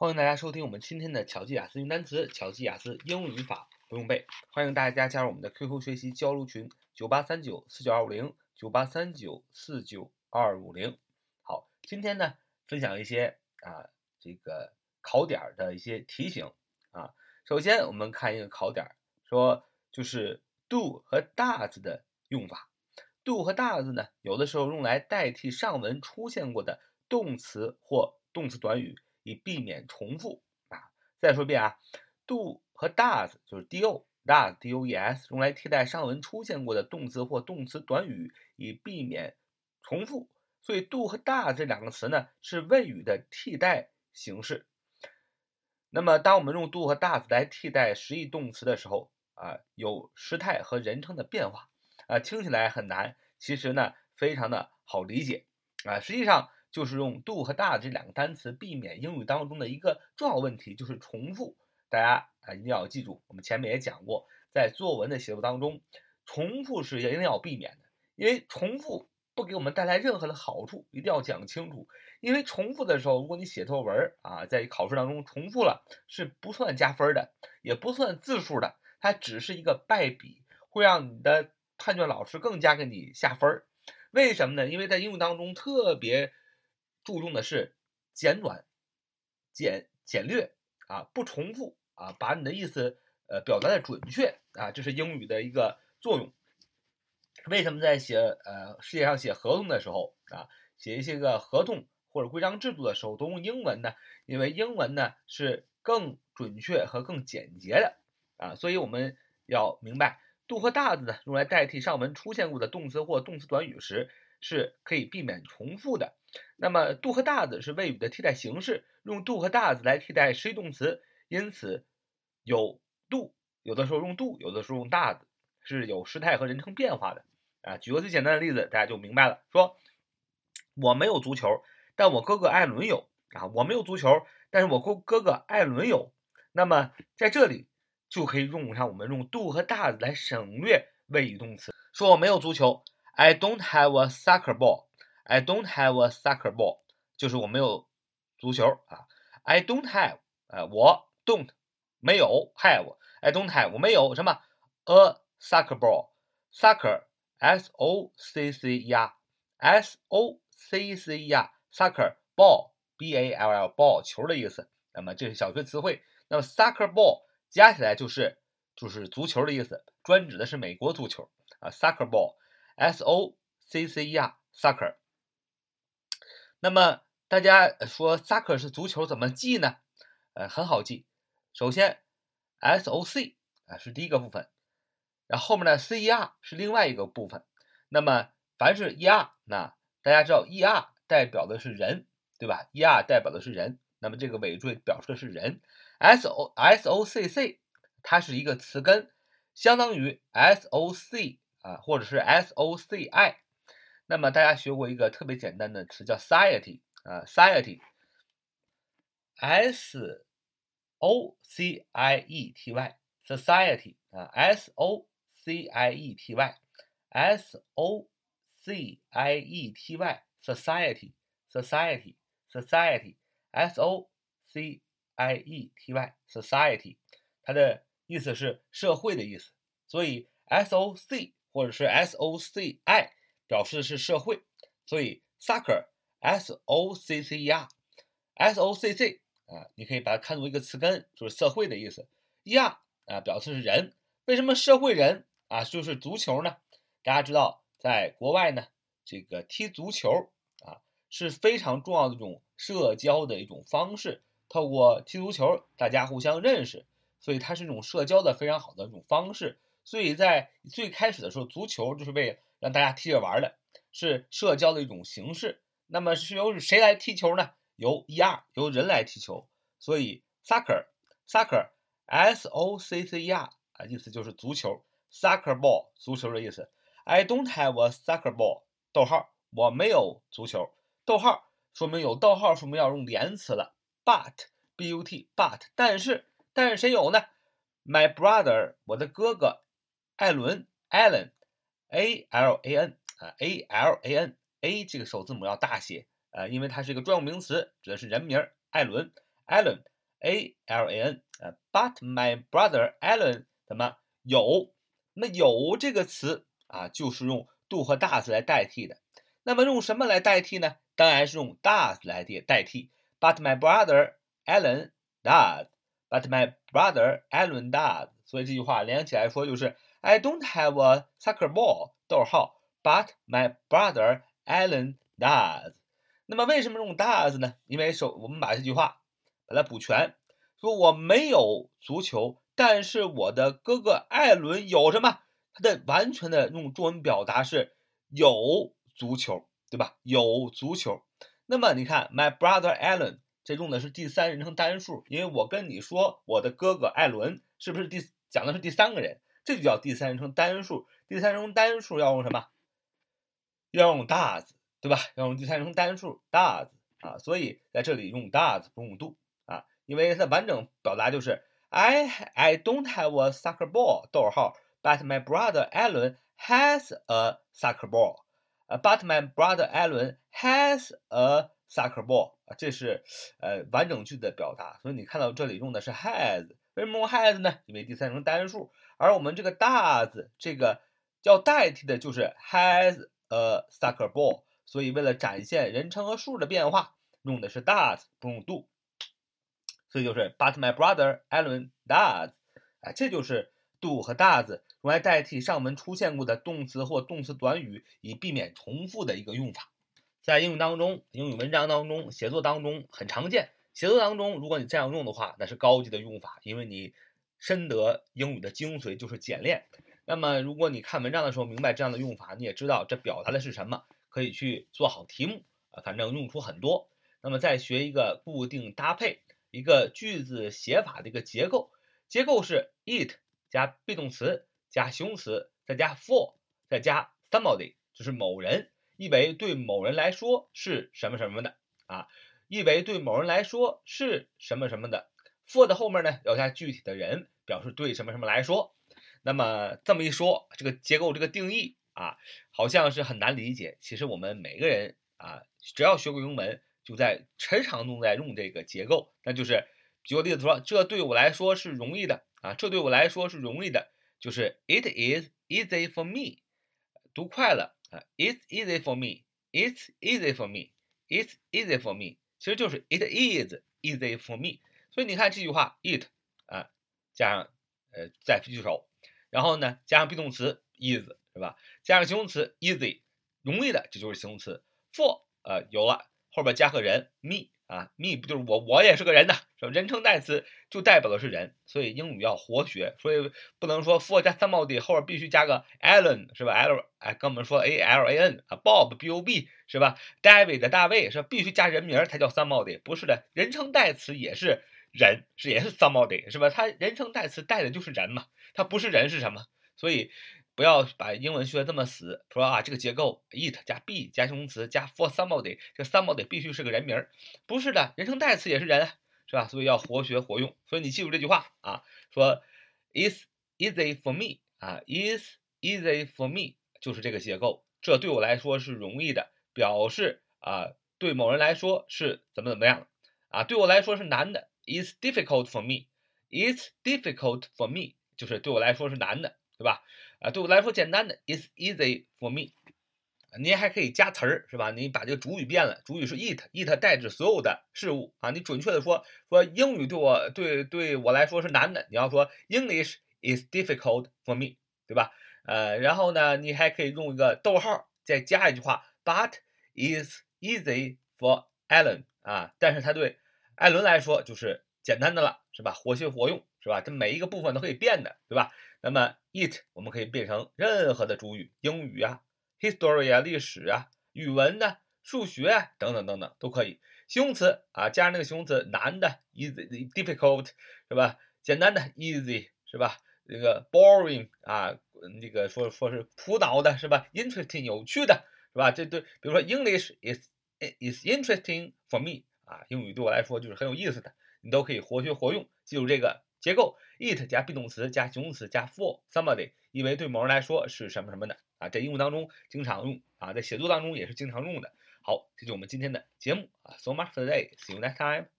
欢迎大家收听我们今天的巧记雅思英单词、巧记雅思英语语法不用背。欢迎大家加入我们的 QQ 学习交流群：九八三九四九二五零九八三九四九二五零。好，今天呢，分享一些啊这个考点的一些提醒啊。首先，我们看一个考点，说就是 do 和 does 的用法。do 和 does 呢，有的时候用来代替上文出现过的动词或动词短语。以避免重复啊！再说一遍啊，do 和 does 就是 do does d o e s 用来替代上文出现过的动词或动词短语，以避免重复。所以 do 和 does 这两个词呢是谓语的替代形式。那么当我们用 do 和 does 来替代实义动词的时候啊，有时态和人称的变化啊，听起来很难，其实呢非常的好理解啊，实际上。就是用 do 和 does 这两个单词，避免英语当中的一个重要问题，就是重复。大家啊一定要记住，我们前面也讲过，在作文的写作当中，重复是一定要避免的，因为重复不给我们带来任何的好处，一定要讲清楚。因为重复的时候，如果你写作文啊，在考试当中重复了，是不算加分的，也不算字数的，它只是一个败笔，会让你的判卷老师更加给你下分为什么呢？因为在英语当中特别。注重的是简短、简简略啊，不重复啊，把你的意思呃表达的准确啊，这是英语的一个作用。为什么在写呃世界上写合同的时候啊，写一些个合同或者规章制度的时候都用英文呢？因为英文呢是更准确和更简洁的啊，所以我们要明白，do 和 does 呢用来代替上文出现过的动词或动词短语时。是可以避免重复的。那么，do 和 does 是谓语的替代形式，用 do 和 does 来替代实义动词，因此有 do，有的时候用 do，有的时候用 does，是有时态和人称变化的。啊，举个最简单的例子，大家就明白了。说我没有足球，但我哥哥艾伦有。啊，我没有足球，但是我哥哥哥艾伦有。那么在这里就可以用上我们用 do 和 does 来省略谓语动词。说我没有足球。I don't have a soccer ball. I don't have a soccer ball，就是我没有足球啊。I don't have，呃，我 don't 没有 have。I don't have，我没有什么 a soccer ball。Soccer S O C C E R S O C C E R soccer ball B A L L ball 球的意思。那么这是小学词汇。那么 soccer ball 加起来就是就是足球的意思，专指的是美国足球啊。Soccer ball。 S O C C E R，soccer。那么大家说 soccer 是足球，怎么记呢？呃，很好记。首先，S O C 啊是第一个部分，然后面的 C E R 是另外一个部分。那么凡是 E R，那大家知道 E R 代表的是人，对吧？E R 代表的是人，那么这个尾缀表示的是人。S O S O C C 它是一个词根，相当于 S O C。啊，或者是 S O C I，那么大家学过一个特别简单的词叫 society 啊，society，S O C I E T Y，society 啊，S O C I E T Y，S O C I E T Y，society，society，society，S O C I E T Y，society，它的意思是社会的意思，所以 S O C。或者是 S O C I 表示的是社会，所以 soccer S O C C E R S O C C 啊，你可以把它看作一个词根，就是社会的意思。E R 啊，表示是人。为什么社会人啊就是足球呢？大家知道，在国外呢，这个踢足球啊是非常重要的一种社交的一种方式。透过踢足球，大家互相认识，所以它是一种社交的非常好的一种方式。所以在最开始的时候，足球就是为让大家踢着玩的，是社交的一种形式。那么是由谁来踢球呢？由 er 由人来踢球。所以 soccer soccer s o c c e r 啊，意思就是足球。soccer ball 足球的意思。I don't have a soccer ball。逗号，我没有足球。逗号，说明有逗号，说明要用连词了。But b u t but 但是但是谁有呢？My brother 我的哥哥。艾伦，Allen，A L A N 啊，A L A N，A 这个首字母要大写啊，因为它是一个专有名词，指的是人名。艾伦，Allen a l a n 啊，but my brother Alan 怎么有？那有这个词啊，就是用 do 和 does 来代替的。那么用什么来代替呢？当然是用 does 来代代替。But my brother Alan does. But my brother Alan does. 所以这句话连起来说就是 I don't have a soccer ball. 逗号。But my brother Alan does. 那么为什么用 does 呢？因为首我们把这句话把它补全，说我没有足球，但是我的哥哥艾伦有什么？它的完全的用中文表达是有足球，对吧？有足球。那么你看，my brother Alan，这用的是第三人称单数，因为我跟你说我的哥哥艾伦，是不是第讲的是第三个人？这就叫第三人称单数。第三人称单数要用什么？要用 does，对吧？要用第三人称单数 does 啊，所以在这里用 does 不用 do 啊，因为它完整表达就是 I I don't have a soccer ball，逗号，but my brother Alan has a soccer ball，呃，but my brother Alan has a soccer ball 这是呃完整句子的表达，所以你看到这里用的是 has，为什么用 has 呢？因为第三人称单数，而我们这个 does 这个要代替的就是 has。a soccer ball，所以为了展现人称和数的变化，用的是 does，不用 do，所以就是 But my brother Alan does，哎，这就是 do 和 does 用来代替上文出现过的动词或动词短语，以避免重复的一个用法。在英语当中，英语文章当中，写作当中很常见。写作当中，如果你这样用的话，那是高级的用法，因为你深得英语的精髓就是简练。那么，如果你看文章的时候明白这样的用法，你也知道这表达的是什么，可以去做好题目啊，反正用处很多。那么再学一个固定搭配，一个句子写法的一个结构，结构是 it 加 be 动词加形容词再加 for 再加 somebody，就是某人，意为对某人来说是什么什么的啊，意为对某人来说是什么什么的。for 的后面呢要加具体的人，表示对什么什么来说。那么这么一说，这个结构这个定义啊，好像是很难理解。其实我们每个人啊，只要学过英文，就在日常都在用这个结构。那就是举个例子说，这对我来说是容易的啊，这对我来说是容易的，就是 It is easy for me。读快了啊，It's easy for me，It's easy for me，It's easy for me，其实就是 It is easy for me。所以你看这句话，it 啊加上呃在句首。然后呢，加上 be 动词 is 是吧？加上形容词 easy，容易的，这就是形容词 for。呃，有了，后边加个人 me 啊，me 不就是我？我也是个人呐，是吧？人称代词就代表的是人，所以英语要活学，所以不能说 for 加 somebody 后边必须加个 Alan 是吧？L 哎，跟我们说 A L A N 啊，Bob B O B 是吧？David 大卫是吧？必须加人名才叫 somebody，不是的，人称代词也是。人是也是 somebody 是吧？它人称代词带的就是人嘛，它不是人是什么？所以不要把英文学的这么死，说啊这个结构 it 加 be 加形容词加 for somebody，这 somebody 必须是个人名儿，不是的，人称代词也是人，是吧？所以要活学活用。所以你记住这句话啊，说，It's easy for me 啊，It's easy for me 就是这个结构，这对我来说是容易的，表示啊对某人来说是怎么怎么样啊，对我来说是难的。It's difficult for me. It's difficult for me，就是对我来说是难的，对吧？啊，对我来说简单的。It's easy for me。你还可以加词儿，是吧？你把这个主语变了，主语是 it，it 代指所有的事物啊。你准确的说，说英语对我对对我来说是难的，你要说 English is difficult for me，对吧？呃，然后呢，你还可以用一个逗号，再加一句话，But is easy for Alan 啊，但是他对。艾伦来说就是简单的了，是吧？活学活用，是吧？这每一个部分都可以变的，对吧？那么 it 我们可以变成任何的主语，英语啊，history 啊，历史啊，语文呢，数学啊，等等等等都可以。形容词啊，加上那个形容词，难的 easy、difficult 是吧？简单的 easy 是吧？那个 boring 啊，那个说说是苦恼的是吧？interesting 有趣的是吧？这对，比如说 English is is interesting for me。啊，英语对我来说就是很有意思的，你都可以活学活用。记住这个结构：it 加 be 动词加形容词加 for somebody，意为对某人来说是什么什么的啊，在英文当中经常用啊，在写作当中也是经常用的。好，这就是我们今天的节目啊，so much for today，see you next time。